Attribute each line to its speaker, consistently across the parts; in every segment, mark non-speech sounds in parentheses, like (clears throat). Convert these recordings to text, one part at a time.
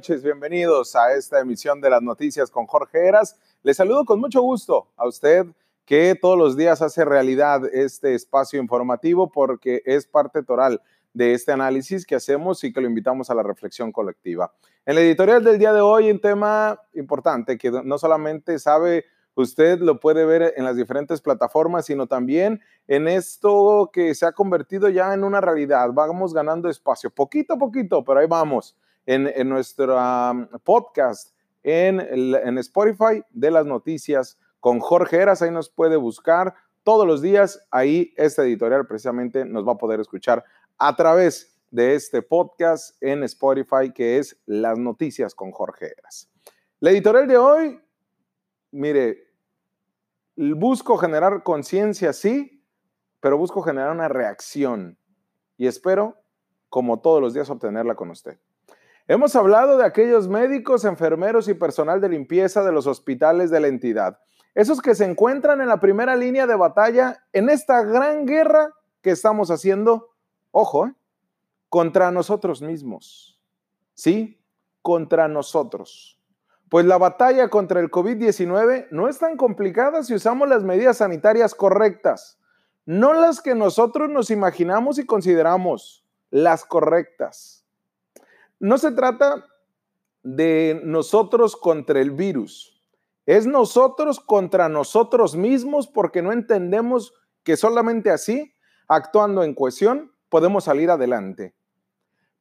Speaker 1: noches, bienvenidos a esta emisión de las noticias con Jorge Eras. Les saludo con mucho gusto a usted que todos los días hace realidad este espacio informativo porque es parte toral de este análisis que hacemos y que lo invitamos a la reflexión colectiva. En la editorial del día de hoy, un tema importante que no solamente sabe usted lo puede ver en las diferentes plataformas, sino también en esto que se ha convertido ya en una realidad. Vamos ganando espacio, poquito a poquito, pero ahí vamos, en, nuestro podcast, en, en Spotify de las noticias con Jorge Eras, ahí nos puede buscar todos los días, ahí este editorial precisamente nos va a poder escuchar a través de este podcast en Spotify que es Las Noticias con Jorge Eras. La editorial de hoy, mire, busco generar conciencia, sí, pero busco generar una reacción y espero, como todos los días, obtenerla con usted. Hemos hablado de aquellos médicos, enfermeros y personal de limpieza de los hospitales de la entidad, esos que se encuentran en la primera línea de batalla en esta gran guerra que estamos haciendo, ojo, ¿eh? contra nosotros mismos. Sí, contra nosotros. Pues la batalla contra el COVID-19 no es tan complicada si usamos las medidas sanitarias correctas, no las que nosotros nos imaginamos y consideramos, las correctas. No se trata de nosotros contra el virus, es nosotros contra nosotros mismos porque no entendemos que solamente así, actuando en cohesión, podemos salir adelante.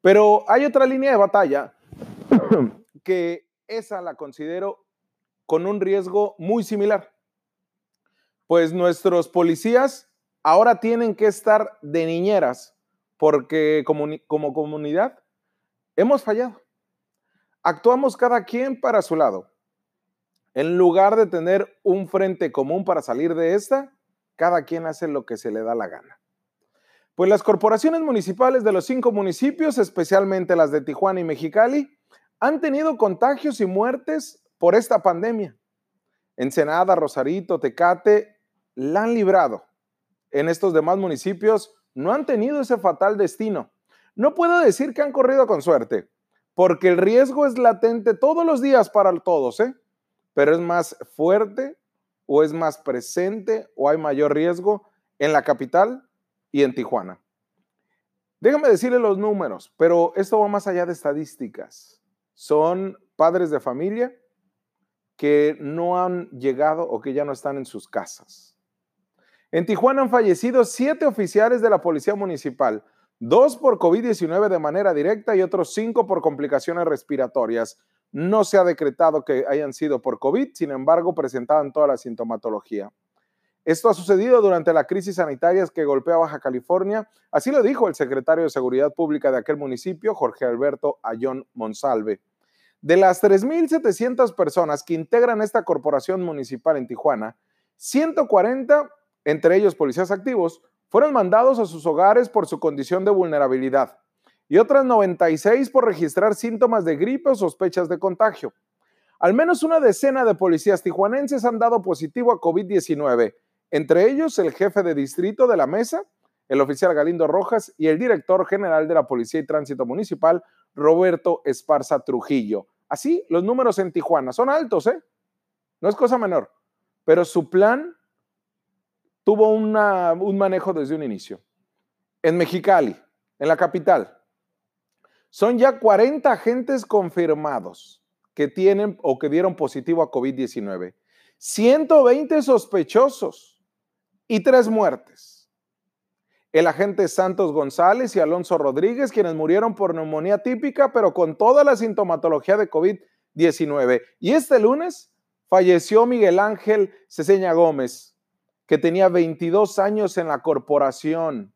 Speaker 1: Pero hay otra línea de batalla (clears throat) que esa la considero con un riesgo muy similar. Pues nuestros policías ahora tienen que estar de niñeras porque como, como comunidad hemos fallado. Actuamos cada quien para su lado. En lugar de tener un frente común para salir de esta, cada quien hace lo que se le da la gana. Pues las corporaciones municipales de los cinco municipios, especialmente las de Tijuana y Mexicali, han tenido contagios y muertes por esta pandemia. Ensenada, Rosarito, Tecate la han librado. En estos demás municipios no han tenido ese fatal destino. No puedo decir que han corrido con suerte, porque el riesgo es latente todos los días para todos, ¿eh? pero es más fuerte o es más presente o hay mayor riesgo en la capital y en Tijuana. Déjame decirle los números, pero esto va más allá de estadísticas son padres de familia que no han llegado o que ya no están en sus casas. En Tijuana han fallecido siete oficiales de la Policía Municipal, dos por COVID-19 de manera directa y otros cinco por complicaciones respiratorias. No se ha decretado que hayan sido por COVID, sin embargo, presentaban toda la sintomatología. Esto ha sucedido durante la crisis sanitaria que golpea Baja California, así lo dijo el secretario de Seguridad Pública de aquel municipio, Jorge Alberto Ayón Monsalve. De las 3.700 personas que integran esta corporación municipal en Tijuana, 140, entre ellos policías activos, fueron mandados a sus hogares por su condición de vulnerabilidad y otras 96 por registrar síntomas de gripe o sospechas de contagio. Al menos una decena de policías tijuanenses han dado positivo a COVID-19, entre ellos el jefe de distrito de la mesa, el oficial Galindo Rojas y el director general de la Policía y Tránsito Municipal, Roberto Esparza Trujillo. Así, los números en Tijuana son altos, ¿eh? No es cosa menor, pero su plan tuvo un manejo desde un inicio. En Mexicali, en la capital, son ya 40 agentes confirmados que tienen o que dieron positivo a COVID-19, 120 sospechosos y tres muertes el agente Santos González y Alonso Rodríguez, quienes murieron por neumonía típica, pero con toda la sintomatología de COVID-19. Y este lunes falleció Miguel Ángel Ceseña Gómez, que tenía 22 años en la corporación.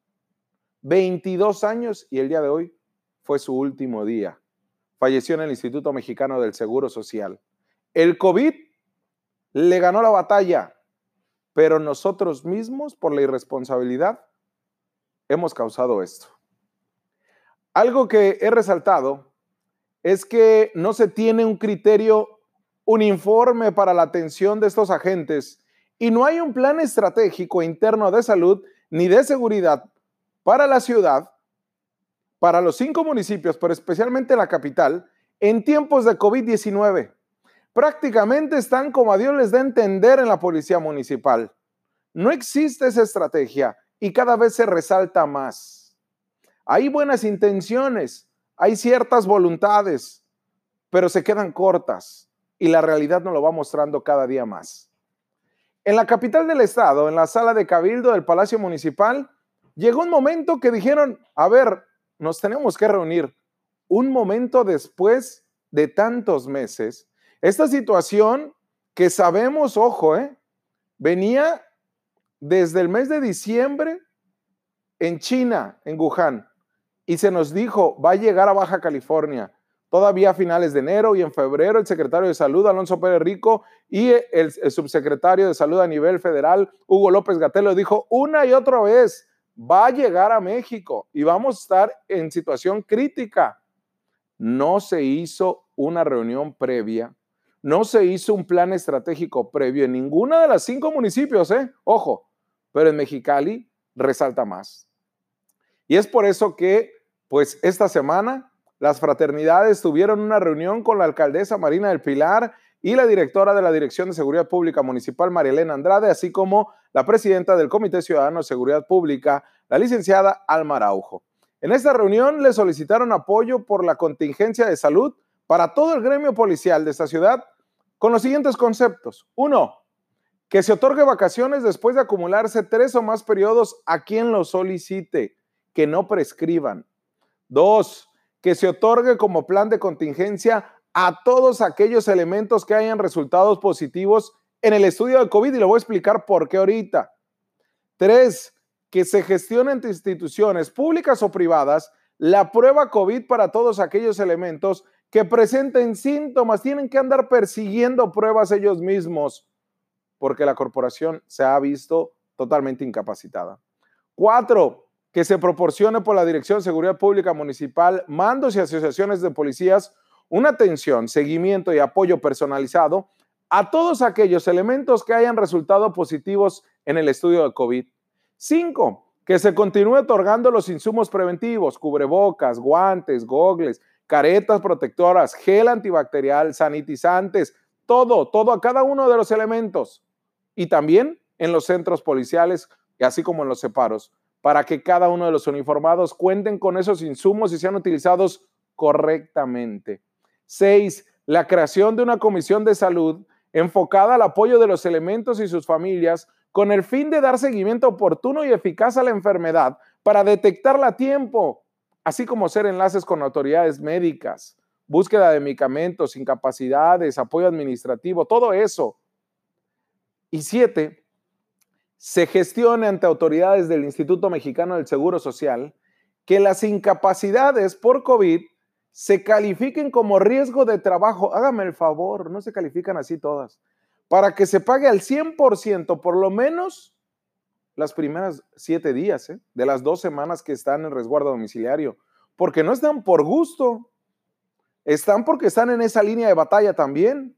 Speaker 1: 22 años y el día de hoy fue su último día. Falleció en el Instituto Mexicano del Seguro Social. El COVID le ganó la batalla, pero nosotros mismos, por la irresponsabilidad, hemos causado esto. Algo que he resaltado es que no se tiene un criterio un informe para la atención de estos agentes y no hay un plan estratégico interno de salud ni de seguridad para la ciudad, para los cinco municipios, pero especialmente la capital, en tiempos de COVID-19. Prácticamente están como a Dios les da entender en la policía municipal. No existe esa estrategia y cada vez se resalta más. Hay buenas intenciones, hay ciertas voluntades, pero se quedan cortas y la realidad nos lo va mostrando cada día más. En la capital del estado, en la sala de cabildo del Palacio Municipal, llegó un momento que dijeron, a ver, nos tenemos que reunir. Un momento después de tantos meses, esta situación que sabemos, ojo, ¿eh? venía desde el mes de diciembre en China, en Wuhan, y se nos dijo, va a llegar a Baja California. Todavía a finales de enero y en febrero el secretario de Salud, Alonso Pérez Rico, y el, subsecretario de Salud a nivel federal, Hugo López Gatelo, dijo una y otra vez, va a llegar a México y vamos a estar en situación crítica. No se hizo una reunión previa, no se hizo un plan estratégico previo en ninguna de las cinco municipios, ¿eh? Ojo, pero en Mexicali resalta más. Y es por eso que, pues, esta semana las fraternidades tuvieron una reunión con la alcaldesa Marina del Pilar y la directora de la Dirección de Seguridad Pública Municipal, María Elena Andrade, así como la presidenta del Comité Ciudadano de Seguridad Pública, la licenciada Alma Araujo. En esta reunión le solicitaron apoyo por la contingencia de salud para todo el gremio policial de esta ciudad con los siguientes conceptos. Uno, que se otorgue vacaciones después de acumularse tres o más periodos a quien lo solicite, que no prescriban. Dos, que se otorgue como plan de contingencia a todos aquellos elementos que hayan resultados positivos en el estudio de COVID y lo voy a explicar por qué ahorita. Tres, que se gestione entre instituciones públicas o privadas la prueba COVID para todos aquellos elementos que presenten síntomas. Tienen que andar persiguiendo pruebas ellos mismos porque la corporación se ha visto totalmente incapacitada. Cuatro, que se proporcione por la Dirección de Seguridad Pública Municipal, mandos y asociaciones de policías una atención, seguimiento y apoyo personalizado a todos aquellos elementos que hayan resultado positivos en el estudio de COVID. Cinco, que se continúe otorgando los insumos preventivos, cubrebocas, guantes, gogles, caretas protectoras, gel antibacterial, sanitizantes, todo, todo a cada uno de los elementos. Y también en los centros policiales, así como en los separos para que cada uno de los uniformados cuenten con esos insumos y sean utilizados correctamente. Seis, la creación de una comisión de salud enfocada al apoyo de los elementos y sus familias con el fin de dar seguimiento oportuno y eficaz a la enfermedad para detectarla a tiempo, así como ser enlaces con autoridades médicas, búsqueda de medicamentos, incapacidades, apoyo administrativo, todo eso. Y siete, se gestione ante autoridades del Instituto Mexicano del Seguro Social que las incapacidades por COVID se califiquen como riesgo de trabajo. Hágame el favor, no se califican así todas. Para que se pague al 100%, por lo menos las primeras siete días ¿eh? de las dos semanas que están en resguardo domiciliario. Porque no están por gusto, están porque están en esa línea de batalla también.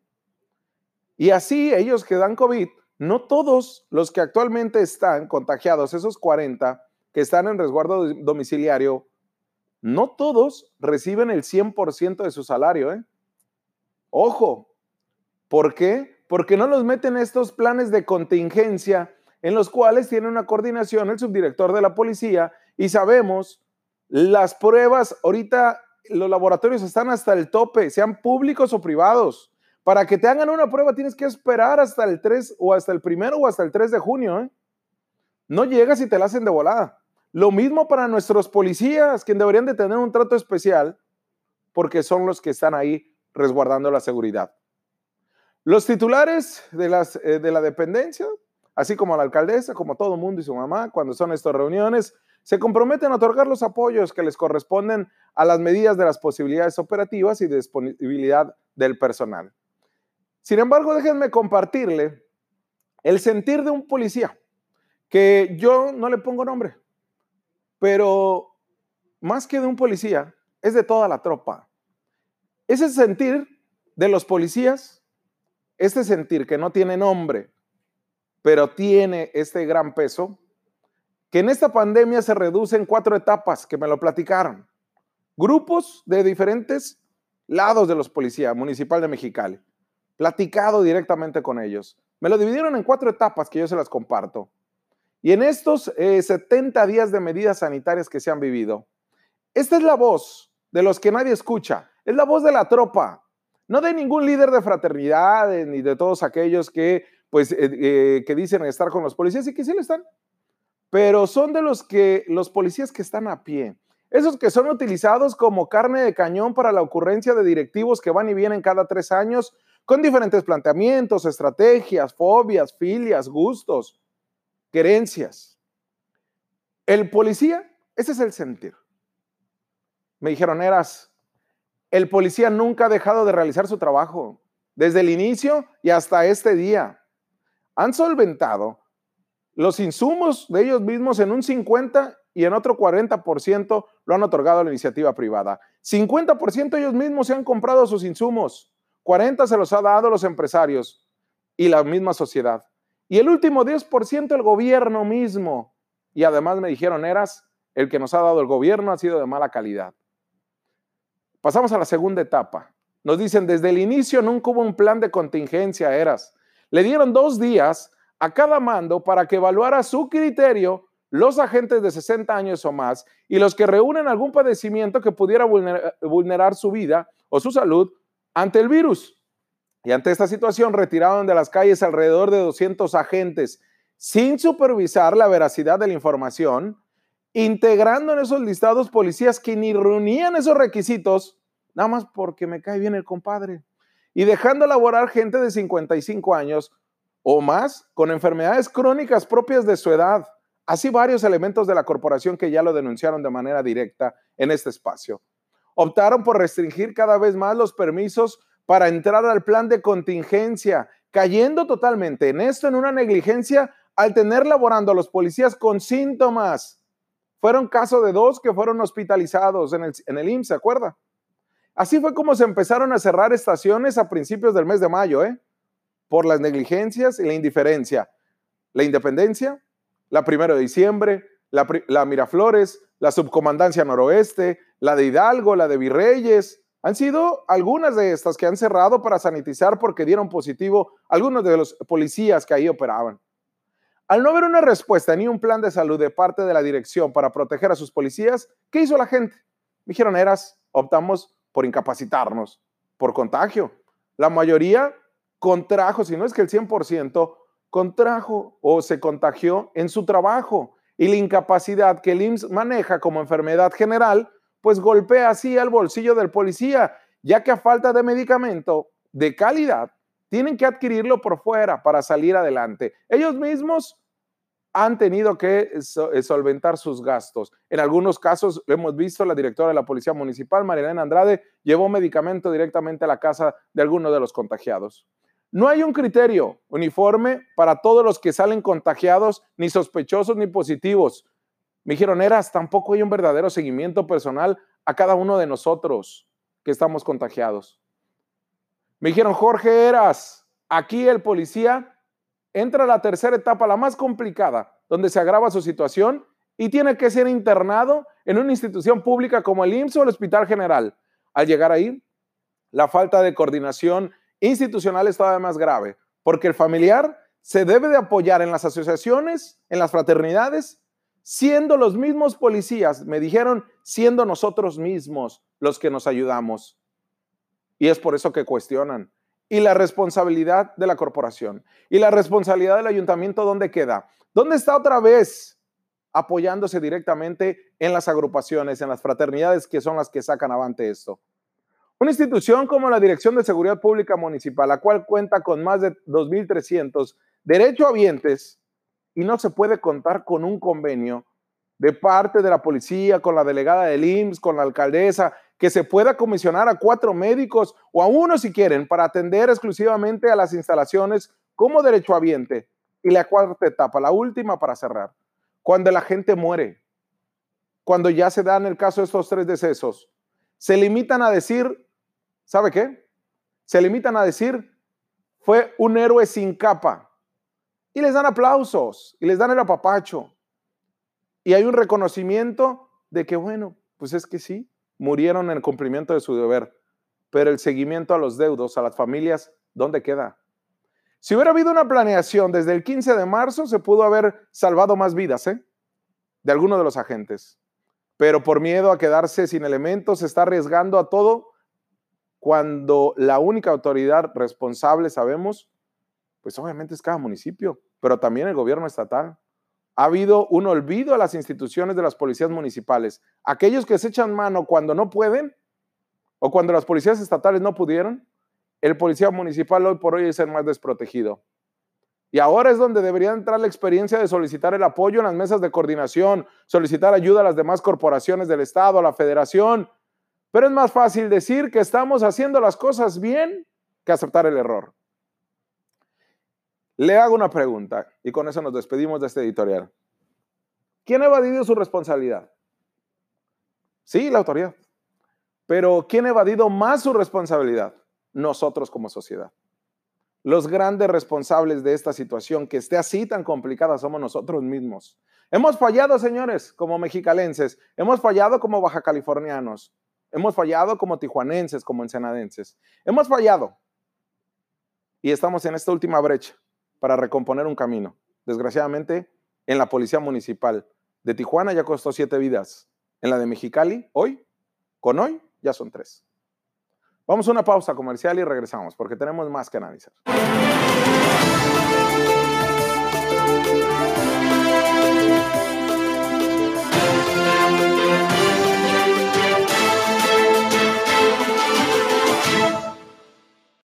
Speaker 1: Y así ellos que dan COVID no todos los que actualmente están contagiados, esos 40 que están en resguardo domiciliario, no todos reciben el 100% de su salario. ¿eh? Ojo, ¿por qué? Porque no los meten estos planes de contingencia en los cuales tiene una coordinación el subdirector de la policía y sabemos las pruebas, ahorita los laboratorios están hasta el tope, sean públicos o privados. Para que te hagan una prueba tienes que esperar hasta el 3 o hasta el primero o hasta el 3 de junio. ¿eh? No llegas y te la hacen de volada. Lo mismo para nuestros policías, que deberían de tener un trato especial porque son los que están ahí resguardando la seguridad. Los titulares de, las, eh, de la dependencia, así como la alcaldesa, como todo el mundo y su mamá, cuando son estas reuniones, se comprometen a otorgar los apoyos que les corresponden a las medidas de las posibilidades operativas y de disponibilidad del personal. Sin embargo, déjenme compartirle el sentir de un policía, que yo no le pongo nombre, pero más que de un policía, es de toda la tropa. Ese sentir de los policías, este sentir que no tiene nombre, pero tiene este gran peso, que en esta pandemia se reduce en cuatro etapas que me lo platicaron. Grupos de diferentes lados de los policías, municipal de Mexicali, platicado directamente con ellos. Me lo dividieron en cuatro etapas que yo se las comparto. Y en estos 70 eh, días de medidas sanitarias que se han vivido, esta es la voz de los que nadie escucha, es la voz de la tropa, no de ningún líder de fraternidad ni de todos aquellos que, pues, eh, eh, que dicen estar con los policías y que sí lo están, pero son de los que los policías que están a pie, esos que son utilizados como carne de cañón para la ocurrencia de directivos que van y vienen cada tres años con diferentes planteamientos, estrategias, fobias, filias, gustos, querencias. El policía, ese es el sentir. Me dijeron, eras, el policía nunca ha dejado de realizar su trabajo, desde el inicio y hasta este día. Han solventado los insumos de ellos mismos en un 50 y en otro 40% lo han otorgado a la iniciativa privada. 50% ellos mismos se han comprado sus insumos. 40 se los ha dado los empresarios y la misma sociedad. Y el último 10% el gobierno mismo. Y además me dijeron, eras, el que nos ha dado el gobierno ha sido de mala calidad. Pasamos a la segunda etapa. Nos dicen, desde el inicio nunca hubo un plan de contingencia, eras. Le dieron dos días a cada mando para que evaluara su criterio los agentes de 60 años o más y los que reúnen algún padecimiento que pudiera vulnerar su vida o su salud ante el virus. Y ante esta situación retiraron de las calles alrededor de 200 agentes sin supervisar la veracidad de la información, integrando en esos listados policías que ni reunían esos requisitos, nada más porque me cae bien el compadre, y dejando laborar gente de 55 años o más con enfermedades crónicas propias de su edad. Así varios elementos de la corporación que ya lo denunciaron de manera directa en este espacio optaron por restringir cada vez más los permisos para entrar al plan de contingencia, cayendo totalmente en esto, en una negligencia al tener laborando a los policías con síntomas. Fueron caso de dos que fueron hospitalizados en el, en el IMSS, ¿se acuerda? Así fue como se empezaron a cerrar estaciones a principios del mes de mayo, ¿eh? Por las negligencias y la indiferencia. La independencia, la primero de diciembre, la, la Miraflores, la subcomandancia noroeste, la de Hidalgo, la de Virreyes. Han sido algunas de estas que han cerrado para sanitizar porque dieron positivo algunos de los policías que ahí operaban. Al no haber una respuesta ni un plan de salud de parte de la dirección para proteger a sus policías, ¿qué hizo la gente? dijeron, eras, optamos por incapacitarnos, por contagio. La mayoría contrajo, si no es que el 100%, contrajo o se contagió en su trabajo y la incapacidad que el IMSS maneja como enfermedad general, pues golpea así al bolsillo del policía, ya que a falta de medicamento de calidad, tienen que adquirirlo por fuera para salir adelante. Ellos mismos han tenido que eh, solventar sus gastos. En algunos casos, lo hemos visto, la directora de la Policía Municipal, Marilena Andrade, llevó medicamento directamente a la casa de algunos de los contagiados. No hay un criterio uniforme para todos los que salen contagiados, ni sospechosos ni positivos. Me dijeron, Eras, tampoco hay un verdadero seguimiento personal a cada uno de nosotros que estamos contagiados. Me dijeron, Jorge Eras, aquí el policía entra a la tercera etapa, la más complicada, donde se agrava su situación y tiene que ser internado en una institución pública como el IMSS o el Hospital General. Al llegar ahí, la falta de coordinación institucional es todavía más grave, porque el familiar se debe de apoyar en las asociaciones, en las fraternidades, siendo los mismos policías, me dijeron, siendo nosotros mismos los que nos ayudamos. Y es por eso que cuestionan. Y la responsabilidad de la corporación y la responsabilidad del ayuntamiento, ¿dónde queda? ¿Dónde está otra vez apoyándose directamente en las agrupaciones, en las fraternidades que son las que sacan avante esto? Una institución como la Dirección de Seguridad Pública Municipal, la cual cuenta con más de 2.300 derechohabientes y no se puede contar con un convenio de parte de la policía, con la delegada del IMSS, con la alcaldesa, que se pueda comisionar a cuatro médicos o a uno si quieren para atender exclusivamente a las instalaciones como derechohabiente. Y la cuarta etapa, la última para cerrar, cuando la gente muere, cuando ya se dan el caso de estos tres decesos, se limitan a decir ¿Sabe qué? Se limitan a decir, fue un héroe sin capa. Y les dan aplausos y les dan el apapacho. Y hay un reconocimiento de que, bueno, pues es que sí, murieron en el cumplimiento de su deber. pero el seguimiento a los deudos, a las familias, ¿dónde queda? Si hubiera habido una planeación desde el 15 de marzo, se pudo haber salvado más vidas, ¿eh? De algunos de los agentes. Pero por miedo a quedarse sin elementos, se está arriesgando a todo cuando la única autoridad responsable, sabemos, pues obviamente es cada municipio, pero también el gobierno estatal. Ha habido un olvido a las instituciones de las policías municipales. Aquellos que se echan mano cuando no pueden, o cuando las policías estatales no pudieron, el policía municipal hoy por hoy es el más desprotegido. Y ahora es donde debería entrar la experiencia de solicitar el apoyo en las mesas de coordinación, solicitar ayuda a las demás corporaciones del Estado, a la federación. Pero es más fácil decir que estamos haciendo las cosas bien que aceptar el error. Le hago una pregunta y con eso nos despedimos de este editorial. ¿Quién ha evadido su responsabilidad? Sí, la autoridad. Pero ¿quién ha evadido más su responsabilidad? Nosotros como sociedad. Los grandes responsables de esta situación que esté así tan complicada somos nosotros mismos. Hemos fallado, señores, como mexicalenses. Hemos fallado como baja californianos. Hemos fallado como tijuanenses, como ensenadenses. Hemos fallado. Y estamos en esta última brecha para recomponer un camino. Desgraciadamente, en la policía municipal de Tijuana ya costó siete vidas. En la de Mexicali, hoy, con hoy, ya son tres. Vamos a una pausa comercial y regresamos porque tenemos más que analizar.